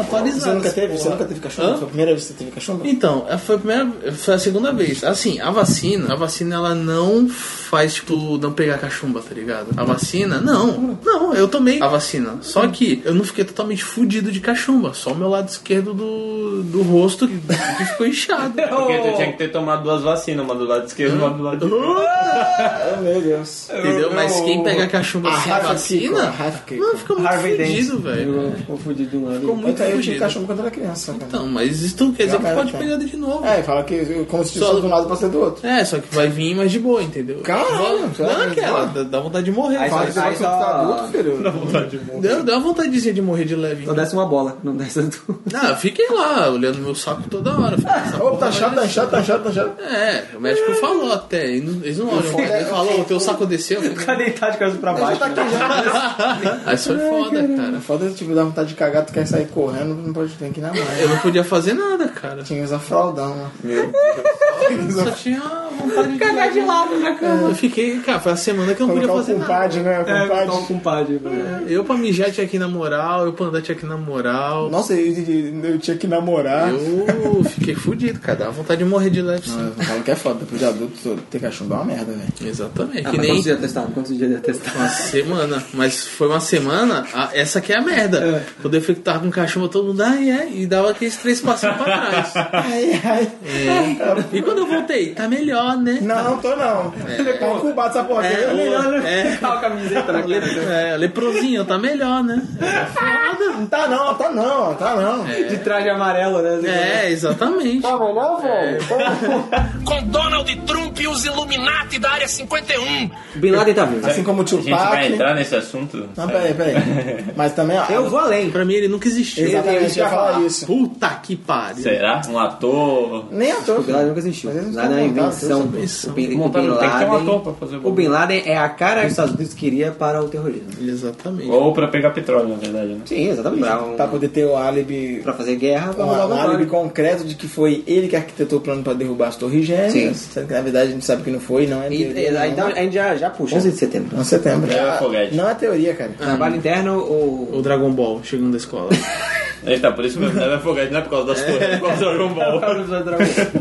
atualizadas. Você nunca teve? Você porra. nunca teve cachumba? Hã? Foi a primeira vez que você teve cachumba? Então, é, foi a primeira, foi a segunda vez. Assim, a vacina, a vacina ela não faz tipo não pegar cachumba, tá ligado? A vacina, não. Não, eu tomei a vacina. Só que eu não fiquei totalmente fudido de cachumba, só o meu lado esquerdo do, do rosto que, que ficou inchado. Porque tu tinha que ter tomado duas vacinas, uma do lado esquerdo e uma do lado direito. Oh, meu Deus. Entendeu? Mas quem pega cachumba sem a vacina, Kiko. mano, fica muito Harvey fudido, velho. Ficou fudido de um lado. Ficou muito eu tive fudido. cachumba quando era criança. cara. Então, mas isso quer dizer que pode pegar de novo. É, fala que como se de um lado pra ser do outro. É, só que vai vir mais de boa, entendeu? Caralho, não é aquela, dá, dá vontade de morrer. Aí Fala, Você vai ser adulto, filho? Deu, deu uma vontadezinha de morrer de leve. Só desce uma bola, não desce do... Não, eu fiquei lá, olhando meu saco toda hora. Ô, tá chato, tá chato, tá chato, tá chato. É, o médico falou até. Eles não, não olham. Ele falou, o teu saco desceu. Eu Ficar falei, deitado de cabeça pra baixo. né? Aí foi foda, cara. Foda tipo, dá vontade de cagar, tu quer sair correndo, não pode ter que ir na mãe. Eu não podia fazer nada, cara. Tinha que usar fraldão, né? Só tinha vontade de cagar de lado na cama. Eu fiquei, cara, foi a semana que eu não podia Colocar o fazer nada. compadre, né? O É, compadre. tá um compadre. velho. Eu pra mijar tinha que ir na moral, eu pra andar tinha que ir na moral. Nossa, eu, eu- tinha que namorar. Eu fiquei fudido, cara. Dava vontade de morrer de leve, sim. Falo que é foda, depois de adulto ter cachumba é uma merda, velho. Exatamente. Ah, que nem Quantos dias testado? Quantos dias de testado? uma semana. Mas foi uma semana, a- essa que é a merda. Quando eu fiquei tava com cachumba, todo mundo, ai, é, e dava aqueles três passinhos pra trás. Ai, ai. É. E quando eu voltei, tá melhor, né? Não, não tô não. Tá incubado essa porra. É, É, melhor, né? É, Tá a camiseta na le, é, leprosinho, tá melhor, né? É foda. Não tá não, tá não, tá não. De traje amarelo, né? É, exatamente. Tá melhor, velho? Com com Donald Trump e os Illuminati da Área 51. Bin Laden tá vivo. Assim como o A gente vai Tupac. entrar nesse assunto? Não, peraí, peraí. Mas também, ó. Eu vou além. Pra mim ele nunca existiu. Exatamente, eu ia falar isso. Puta que pariu. Será? Um ator. Nem ator. Bin Laden nunca existiu. Mas eles Lá na invenção. montados, O Bin, o Bin tem que ter um Laden- pra fazer o O Bin Laden é a cara que os Estados Unidos queria para o terrorismo. Exatamente. Ou pra pegar petróleo, na verdade, né? Sim, exatamente. Pra, um- poder ter o álibi. pra fazer guerra, pra Um, um álibi concreto de que foi ele que arquitetou o plano pra derrubar as torres gêmeas. Sim. Sendo que na verdade a gente sabe que não foi, não é E, teoria. e- não. então a gente já, já puxa. 11 de setembro. Não, setembro. É. Não é teoria, cara. Trabalho interno ou. O Dragon Ball chegando da escola. Eita, por isso mesmo, não é foguete, não é por causa das torres, é por causa do Dragon Ball.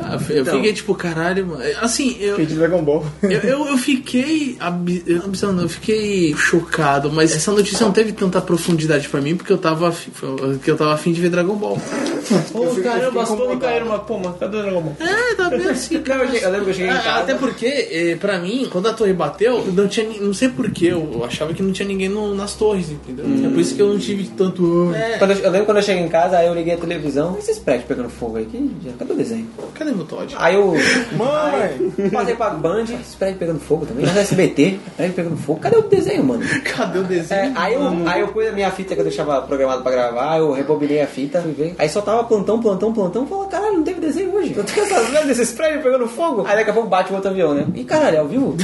Ah, eu Então. fiquei tipo, caralho, mano. Assim, eu. Pedi Dragon Ball. Eu, eu, eu fiquei. ab- eu- abs- não, eu fiquei chocado, mas essa notícia não teve tanta profundidade pra mim porque eu tava, afi- porque eu tava afim de ver Dragon Ball. Ô, caramba, as torres caíram, mas pô, mas cadê o Dragon Ball? É, tá bem assim. Não, eu, cheguei- eu lembro que eu cheguei em Ah, casa. Até porque, eh, pra mim, quando a torre bateu, não tinha ni- não sei porquê, eu achava que não tinha ninguém no- nas torres, entendeu? É por isso que eu não tive tanto. É, Quando eu, eu lembro quando eu cheguei em casa, aí eu liguei a televisão. E esses prédios pegando fogo aí? Que, cadê o desenho? cadê meu Todd? Aí eu. Mãe! Passei pra Band, esse prédio pegando fogo também. Mas SBT, prédio pegando fogo. Cadê o desenho, mano? Cadê o desenho? É, aí, eu, aí eu pus a minha fita que eu deixava programado pra gravar, eu rebobinei a fita, fui ver. Aí só tava plantão, plantão, plantão. Falei, caralho, não teve desenho hoje. Eu tô com essas merdas desses prédios pegando fogo. Aí daqui a pouco bate o outro avião, né? Ih, caralho, é ao vivo?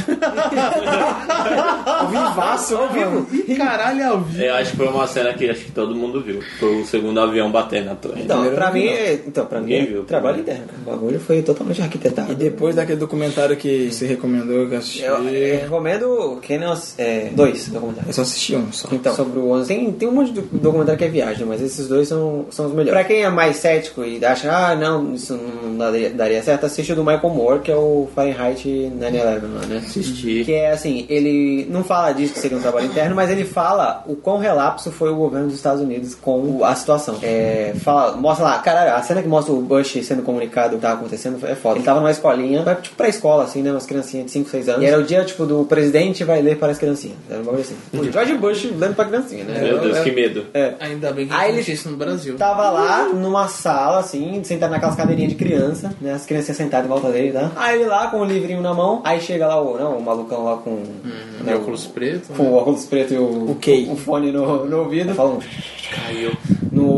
Ao vivaço, Ao vivo? Ih, caralho, é ao vivo. Eu acho que foi uma cena que acho que todo mundo viu. Foi o segundo avião batendo na torre. Então, Primeiro pra mim, é- então, pra Ninguém mim, viu. é trabalho interno. cara. O bagulho foi totalmente arquitetado. E depois daquele documentário que você recomendou que eu assisti. Eu, eu recomendo Kenos, é, dois documentários. Eu só assisti um só. Então, sobre o 11. Tem, tem um monte de documentário que é viagem, mas esses dois são, são os melhores. Pra quem é mais cético e acha, ah, não, isso não daria, daria certo, assiste o do Michael Moore, que é o Fahrenheit 9-11 lá, né? Assisti. Que é assim, ele não fala disso que seria um trabalho interno, mas ele fala o quão relapso foi o governo dos Estados Unidos com a situação. É, fala, mostra lá, cara, a cena que mostra o Bush sendo comunicado o que tava acontecendo é foda. Ele tava numa escolinha, tipo pra escola, assim, né? Umas criancinhas de 5, 6 anos. E era o dia, tipo, do presidente vai ler para as criancinhas. Era um bagulho assim. O George Bush lendo pra criancinha, né? Meu Deus, É- que medo. É. Ainda bem que Aí ele- isso no Brasil. Tava lá numa sala, assim, sentado naquelas cadeirinhas de criança, né? As crianças sentadas em volta dele, tá? Aí ele lá com o livrinho na mão, aí chega lá o, não, o malucão lá com. né, Meu óculos preto. Com o óculos preto e o, O o fone no, no ouvido. Fala um Caiu.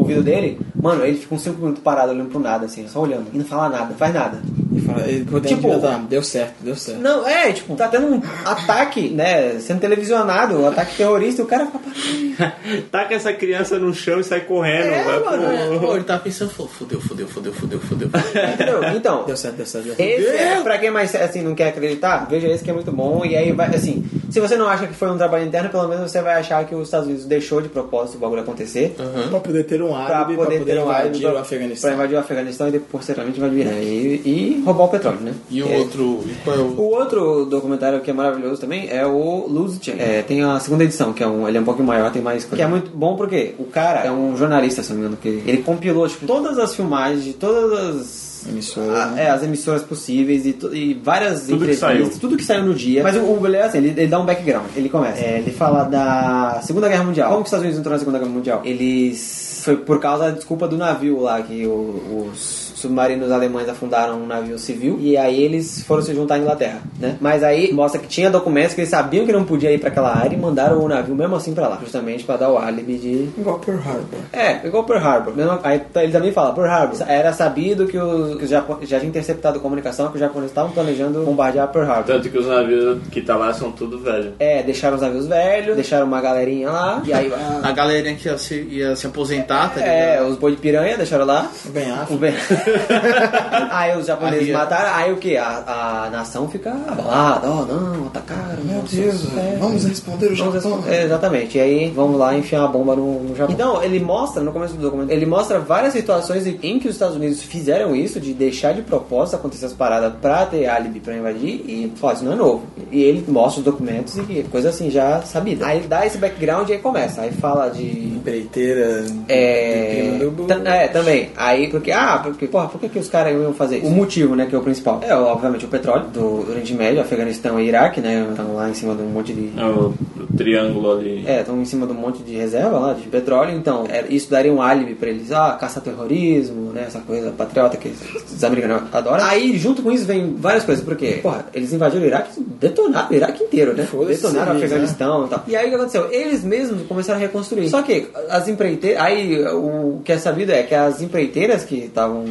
Ouvido dele. Mano, ele fica uns 5 minutos parado olhando pro nada, assim, só olhando. E não fala nada, não faz nada. Ele fala- Ele Tipo- tipo, tá, deu certo, deu certo. Não, é, tipo, tá tendo um ataque, né? Sendo televisionado, um ataque terrorista, e o cara fica parado. Taca essa criança no chão e sai correndo. É, vai mano, É, pô, ele tava pensando, falou, fudeu, fudeu, fudeu, fudeu, fudeu. Entendeu? Então, Deu certo, deu certo, deu certo. Esse é, pra quem mais assim não quer acreditar, veja esse que é muito bom. E aí vai, assim, se você não acha que foi um trabalho interno, pelo menos você vai achar que os Estados Unidos deixou de propósito o bagulho acontecer. Pra poder ter um Pra álibi, poder, ter um álibi invadir pra- o Pra Afeganistão. invadir o Afeganistão e depois posteriormente invadir né? e, e roubar o petróleo, né? E o É. outro. E qual é o. O outro documentário que é maravilhoso também é o Lose Chain. É, tem a segunda edição, que é um, ele é um pouquinho maior, tem mais coisa. Que é muito bom porque o cara é um jornalista, se não me engano, que ele compilou tipo, todas as filmagens de todas as. Emissora, a- né? é, as emissoras possíveis e, e várias Tudo que entrevistas, saiu. tudo que saiu no dia. Mas o, o Beleza, assim, ele, ele dá um background. Ele começa. É, ele fala da Segunda Guerra Mundial. Como que os Estados Unidos entrou na Segunda Guerra Mundial? Eles. Foi por causa da desculpa do navio lá, que o- os submarinos alemães afundaram um navio civil e aí eles foram se juntar à Inglaterra, né? Mas aí mostra que tinha documentos que eles sabiam que não podia ir pra aquela área e mandaram o navio mesmo assim pra lá, justamente pra dar o álibi de Igual Pearl Harbor. é, igual Pearl Harbor. Mesmo- aí ele também fala, Pearl Harbor. Era sabido que os, que os Japo- já tinha interceptado comunicação que os japoneses estavam planejando bombardear Pearl Harbor. Tanto que os navios que tá lá são tudo velho. É, deixaram os navios velhos, deixaram uma galerinha lá, e aí... A galerinha que ia se, ia se aposentar, tá ligado? É, os boi de piranha deixaram lá. Bem O Affleck. Ben- aí os japoneses mataram, aí o que? A, a nação fica abalada, oh não, atacaram. Meu Deus, é. vamos responder o Vamos Japão. responder- é, exatamente. E aí vamos lá enfiar a bomba no, no Japão. Então, ele mostra, no começo do documento, ele mostra várias situações em que os Estados Unidos fizeram isso, de deixar de propósito acontecer as paradas pra ter álibi pra invadir, e fala, isso não é novo. E ele mostra os documentos e coisa assim, já sabida. Aí dá esse background e aí começa. Aí fala de Empreiteira. é, é, também. Aí, porque, ah, porque, porra, por que, que os caras iam fazer isso? O motivo, né, que é o principal. É, obviamente, o petróleo do Oriente Médio, Afeganistão e Iraque, né, estão lá em cima de um monte de... É o triângulo ali. É, estão em cima de um monte de reserva lá, de petróleo, então é, isso daria um álibi pra eles, ah, caçar terrorismo, né, essa coisa patriota que os americanos adoram. Aí, junto com isso, vem várias coisas, porque, porra, eles invadiram o Iraque, detonaram o Iraque inteiro, né? Foda-se Detonaram o eles, Afeganistão e tal. E aí, o que aconteceu? Eles mesmos começaram a reconstruir. Só que as empreiteiras, aí o que é sabido é que as empreiteiras que estavam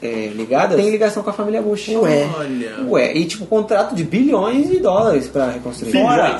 é, ligadas têm ligação com a família Bush. Ué. Olha. Ué, e tipo, contrato de bilhões de dólares pra reconstruir. Fora,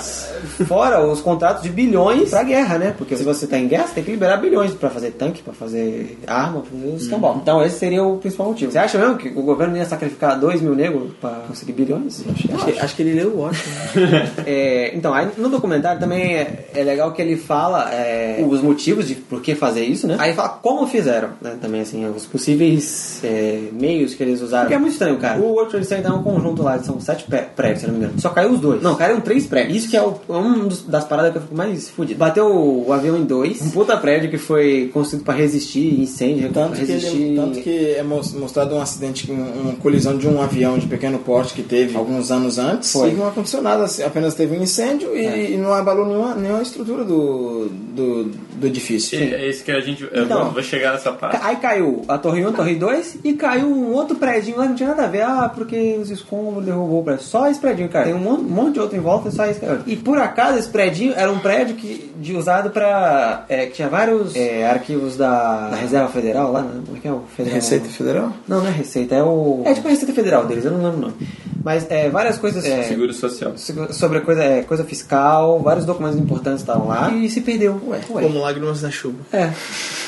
fora os contratos de bilhões pra guerra, né? Porque se você tá em guerra, você tem que liberar bilhões pra fazer tanque, pra fazer arma, pra fazer os escambau. Então esse seria o principal motivo. Você acha mesmo que o governo ia sacrificar 2 mil negros pra conseguir bilhões? Acho que- Acho acho que ele leu o Washington. é, então, aí no documentário também é, é legal que ele fala é, os motivos de por que fazer isso, né? Aí fala como fizeram, né? Também, assim, os possíveis é, meios que eles usaram. Porque é muito estranho, cara. O World Trade Center é um conjunto lá, são sete prédios, se não me engano. Só caiu os dois. Não, caíram três prédios. Isso que é o, um dos- das paradas que eu fico mais fudido. Bateu o, o avião em dois. Um puta prédio que foi construído pra resistir incêndio, Tanto que, resistir... ele- tanto que é mos- mostrado um acidente, um- uma colisão de um avião de pequeno porte que teve alguns anos antes. Foi. E não aconteceu nada, apenas teve um incêndio e, É. e não abalou nenhuma, nenhuma estrutura do, do, do edifício. É isso que a gente. Eu Então. vou, vou chegar nessa parte. Aí caiu a Torre 1, a Torre 2 e caiu um outro prédio lá que não tinha nada a ver. Ah, porque os escombros derrubou o prédio. Só esse prédio, cara. Tem um mon- um monte de outro em volta e só esse caiu. E por acaso esse prédio era um prédio que, de usado pra. É, que tinha vários é, arquivos da, da Reserva Federal lá, né? Como é que é o Federal? Receita Federal? Não, não é Receita, é o. É tipo a Receita Federal deles, eu não lembro o nome. Mas é, várias coisas. É, Seguro social. sobre coisa, é, coisa fiscal, vários documentos importantes estavam lá e se perdeu. Ué, ué. Como lágrimas na chuva. É.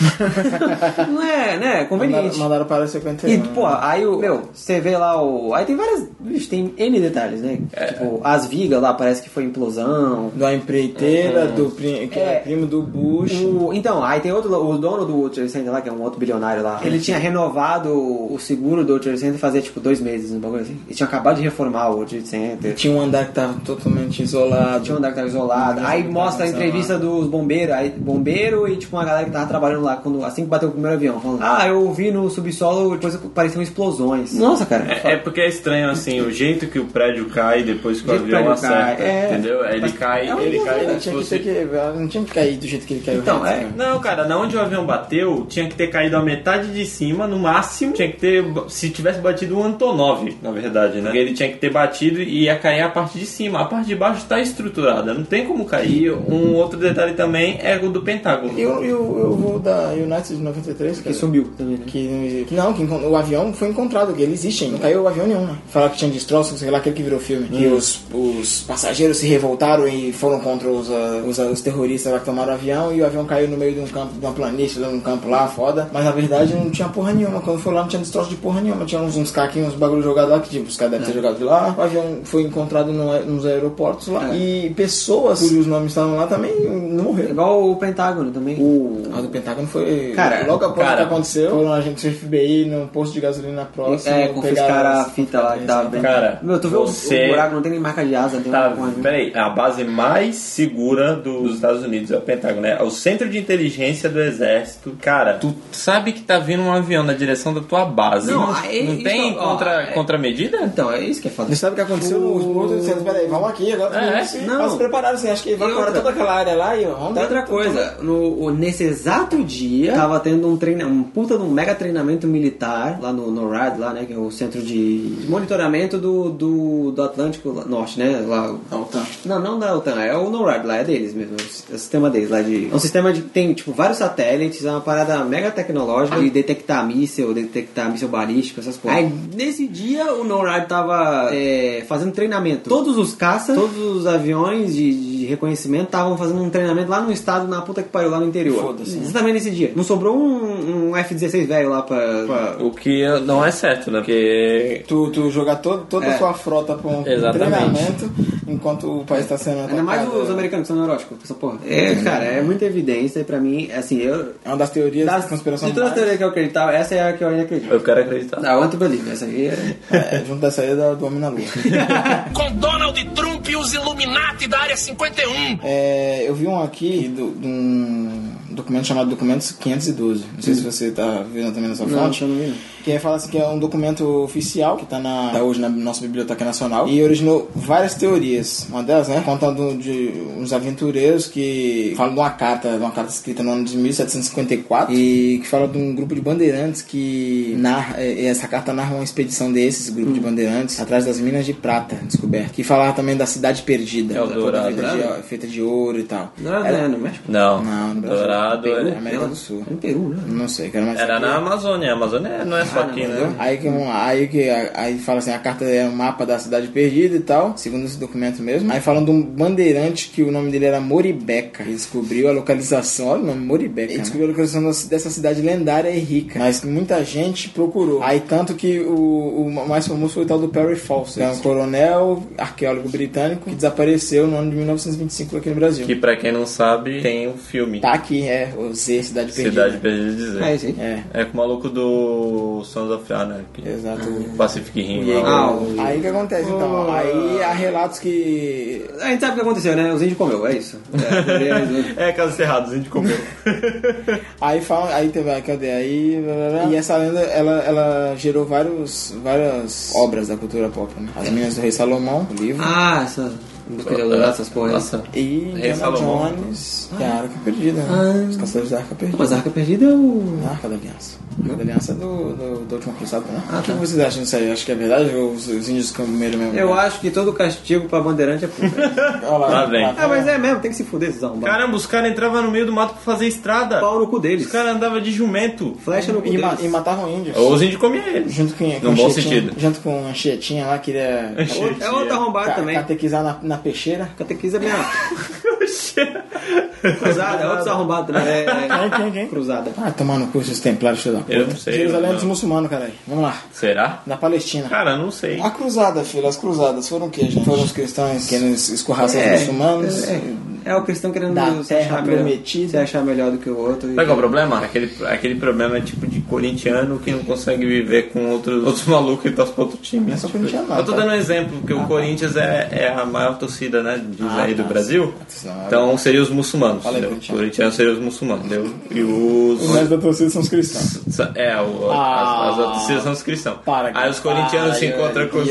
não é, né? Mandaram, Conveniente. mandaram para o 51. E, pô, aí o. Meu, você vê lá o. Aí tem várias. Vixe, tem N detalhes, né? Tipo, as vigas lá parece que foi implosão. Da empreiteira, do pri- que é. É. primo do Bush. O- então, aí tem outro. O dono do World Trade Center lá, que é um outro bilionário lá, ele tinha renovado o seguro do World Trade Center fazia tipo dois meses, um bagulho assim. Ele tinha acabado de reformar o World Trade Center. Tinha um andar que tava totalmente isolado. Tinha um andar que tava isolado. Aí mostra a entrevista dos bombeiros, aí bombeiro e tipo uma galera que tava trabalhando lá quando, assim que bateu o primeiro avião. Falando, ah, eu vi no subsolo coisa que pareciam explosões. Nossa, cara. É, é porque é estranho assim, o jeito que o prédio cai depois que o O que avião acerta. é. Entendeu? Ele cai, é ele cai como se tinha que fosse. ter que. Não tinha que cair do jeito que ele caiu. Então, antes, é. cara. Não, cara, na onde o avião bateu, tinha que ter caído a metade de cima, no máximo. Tinha que ter. Se tivesse batido um Antonov, na verdade, né? Porque ele tinha que ter batido e ia cair a parte de cima. A parte de baixo está estruturada, não tem como cair. Um outro detalhe também é o do Pentágono. E o, e o, eu vou da United de 93, Que cara. sumiu também, né? Que, não, que o avião foi encontrado, que ele existe. Não caiu o avião nenhum, né? Falaram que tinha destroços, sei lá, aquele que virou filme. Que os, os passageiros se revoltaram e foram contra os, ah, os, ah, os terroristas lá que tomaram o avião e o avião caiu no meio de um campo, de uma planície, lá num campo lá, foda. Mas na verdade não tinha porra nenhuma. Quando foi lá não tinha destroço de porra nenhuma. Tinha uns, uns caquinhos, uns bagulho jogado lá, que tipo, os caras devem ter jogado de lá. O avião foi encontrado no, nos aeroportos lá. E pessoas cujos nomes estavam lá também não morreram. Igual o Pentágono também. O... A do Pentágono foi. Cara, logo após cara. o que aconteceu, foram agentes do FBI no posto de gasolina próximo. É, confiscaram a fita lá que tava bem. Cara, Meu, tu vê o- você- o buraco, não tem nem marca de asa. Tem Tá, uma- peraí, a base mais segura do- dos Estados Unidos é o Pentágono, né? É o centro de inteligência do exército. Cara, tu sabe que tá vindo um avião na direção da tua base. Não, Não, aí- não tem isso, ó, contra, é- contramedida? Então, é isso que é foda. Você sabe o que aconteceu nos pontos de centro? Peraí, vamos aqui, agora É, é, não. não. se prepararam assim, acho que vai E para outra? toda aquela área lá e vamos Tem outra coisa, no, nesse exato dia, tava tendo um treino, um puta de um mega treinamento militar lá no NORAD, lá, né, que é o centro de monitoramento do, do, do Atlântico Norte, né, lá. Da OTAN. Não, não da OTAN, é o NORAD lá, é deles mesmo, é o sistema deles lá de... É um sistema de, tem, tipo, vários satélites, é uma parada mega tecnológica de detectar míssil, detectar míssil balístico, essas coisas. Aí, nesse dia, o NORAD tava é, fazendo treinamento. Todos os caças, todos os aviões de, de reconhecimento estavam fazendo um treinamento lá no estado, na puta que pariu, lá no interior. Foda-se? Exatamente nesse dia. Não sobrou um, um F-16 velho lá pra... pra- O que não é certo, né? Porque Tu, tu jogar todo, toda É. a sua frota pra um Exatamente. treinamento enquanto o país está sendo atacado. Ainda mais os americanos que são neuróticos, essa porra. É, cara, é muita evidência e pra mim, assim, eu... É uma das teorias Das, da conspiração de todas as teorias que eu acreditava, essa é a que eu ainda acredito. eu quero acreditar. Não, want to believe, essa aí é... É, junto dessa aí da, do Homem na Lua. Com Donald Trump e os Illuminati da Área 51. É, eu vi um aqui do- de um documento chamado Documentos 512. Não sei se você tá vendo também na sua Não, fonte. eu não vi, não. Que fala assim que é um documento oficial que tá, na, tá hoje na nossa Biblioteca Nacional e originou várias teorias. Uma delas, né? Contando de uns aventureiros que falam de uma carta, de uma carta escrita no ano de 1754 e que fala de um grupo de bandeirantes que narra, eh, essa carta narra uma expedição desses, grupo de bandeirantes, atrás das minas de prata descobertas. Que falava também da cidade perdida. Eldorado. feita, de, feita de ouro e tal. Não era, no México? Não, Não, no Brasil. Dourado É é- América do Sul. No Peru, né? Não sei, quero mais era na Amazônia. A Amazônia não é aqui, né? Aí que aí que aí fala assim, a carta é um mapa da cidade perdida e tal, segundo esse documento mesmo. Aí falando de um bandeirante que o nome dele era Moribeca. Ele descobriu a localização, olha o nome Moribeca. Ele descobriu a localização dessa cidade lendária e rica. Mas muita gente procurou. Aí tanto que o, o mais famoso foi o tal do Perry Fawcett, é um coronel arqueólogo britânico que desapareceu no ano de 1925 aqui no Brasil. Que pra quem não sabe, tem um filme. Tá aqui, é, o Z, Cidade Perdida. Cidade Perdida de dizer. É, sim. É, É com o maluco do Sons of Anarchy. exato. Pacific Rim. E aí, Ah, o- aí o que acontece então? Aí há relatos que. A gente sabe o que aconteceu, né? Os índios comeu, é isso. É, beleza. É, casos errados, a gente comeu. Aí falam, aí teve, cadê? Aí. blá, blá, blá. E essa lenda ela, ela gerou vários, várias obras da cultura pop, né? As Minas do Rei Salomão, o livro. ah, essa busca de Eldorado, essas porras. Nossa. E Indiana Salomão. Jones, que é a Arca Perdida, né? Ah. Os Caçadores da Arca Perdida. Mas a Arca Perdida é o... A Arca da Aliança. A Arca da Aliança é do, do, da última cruzada, né? Ah, o que tá. vocês acham disso aí? Acho que é verdade ou os, os índios comeram mesmo? Eu acho que todo castigo pra bandeirante é puta. Olha lá, vem. ah, mas é mesmo, tem que se fuder esses arrombados. Caramba, os caras entravam no meio do mato pra fazer estrada. Pau no cu deles. Os caras andavam de jumento. Flecha no cu E, ma- deles. e matavam índios. Ou os índios comiam eles. Junto com, com No bom sentido. Junto com a Anchietinha lá, queria É outro arrombado ca- também. catequizar na, na peixeira. Catequiza minha. Cruzada, é outro arrombado também. É, é, Quem, quem, quem? Cruzada. Ah, tomar no cu esses templários, filho da puta. Eu não sei, Jerusalém eu é dos não. muçulmanos, caralho. Vamos lá. Será? Da Palestina. Cara, não sei. A cruzada, filho, as cruzadas foram o quê, gente? Foram os cristãos querendo escorraçar É, os muçulmanos. É, é o cristão querendo Da se terra achar, melhor, se achar melhor do que o outro. Sabe qual é o problema? Aquele, aquele problema é tipo de corintiano que não consegue viver com outros, outros malucos e torce pra outro time. É só corintiano, não, Eu tô tá? dando um exemplo, porque o Corinthians é, é a maior torcida, né? Diz Ah, aí do tá. Brasil. Então seriam os muçulmanos. Entendeu? corintiano. Corintianos seriam os muçulmanos, entendeu? E os. O resto da torcida são os cristãos. É, o, Ah. as, as torcidas são os cristãos. Para, Aí os corintianos para, se encontram com os.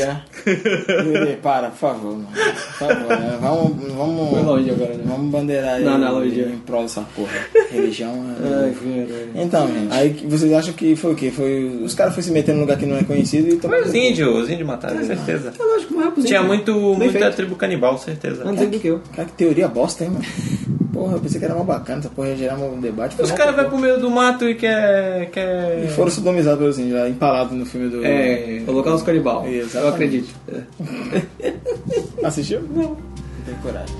Para, por favor. mano. Por favor, né? Vamos, vamos, Foi longe agora, né? vamos bandeirar aí Não, não, longe. em prol dessa porra. Religião é... Ai, cara. Então, gente, aí vocês acham que foi o quê? Foi, os caras foram se meter num lugar que não é conhecido e Foi tomaram... os índios, os índios mataram, certeza. É lógico, morreu pros Tinha índios. muito, Bem muita feito. tribo canibal, certeza. Antes do que eu. Cara, que teoria bosta, hein, mano? Porra, eu pensei que era mal bacana, essa porra ia gerar um debate. Os caras vão pro meio do mato e quer. quer... E foram sodomizados pelos índios, lá, empalados no filme do... É, colocar os canibal. Eu acredito. É. Assistiu? Não. Não tem coragem.